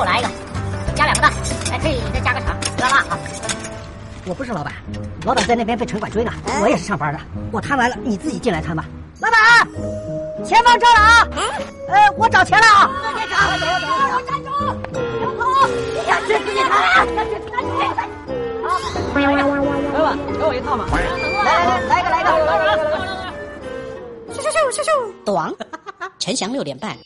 给我来一个，加两个蛋，哎，可以再加个肠，不要辣啊。我不是老板，老板在那边被城管追呢。我也是上班的，我摊完了，你自己进来摊吧。老板，前方站了啊！呃，我找钱了啊！别找，走，站住！别跑！你要去哪里？站住！站住！老板，给我一套嘛！来来来，来一个来一个！来来来来来来！咻咻咻咻咻！短，陈翔六点半。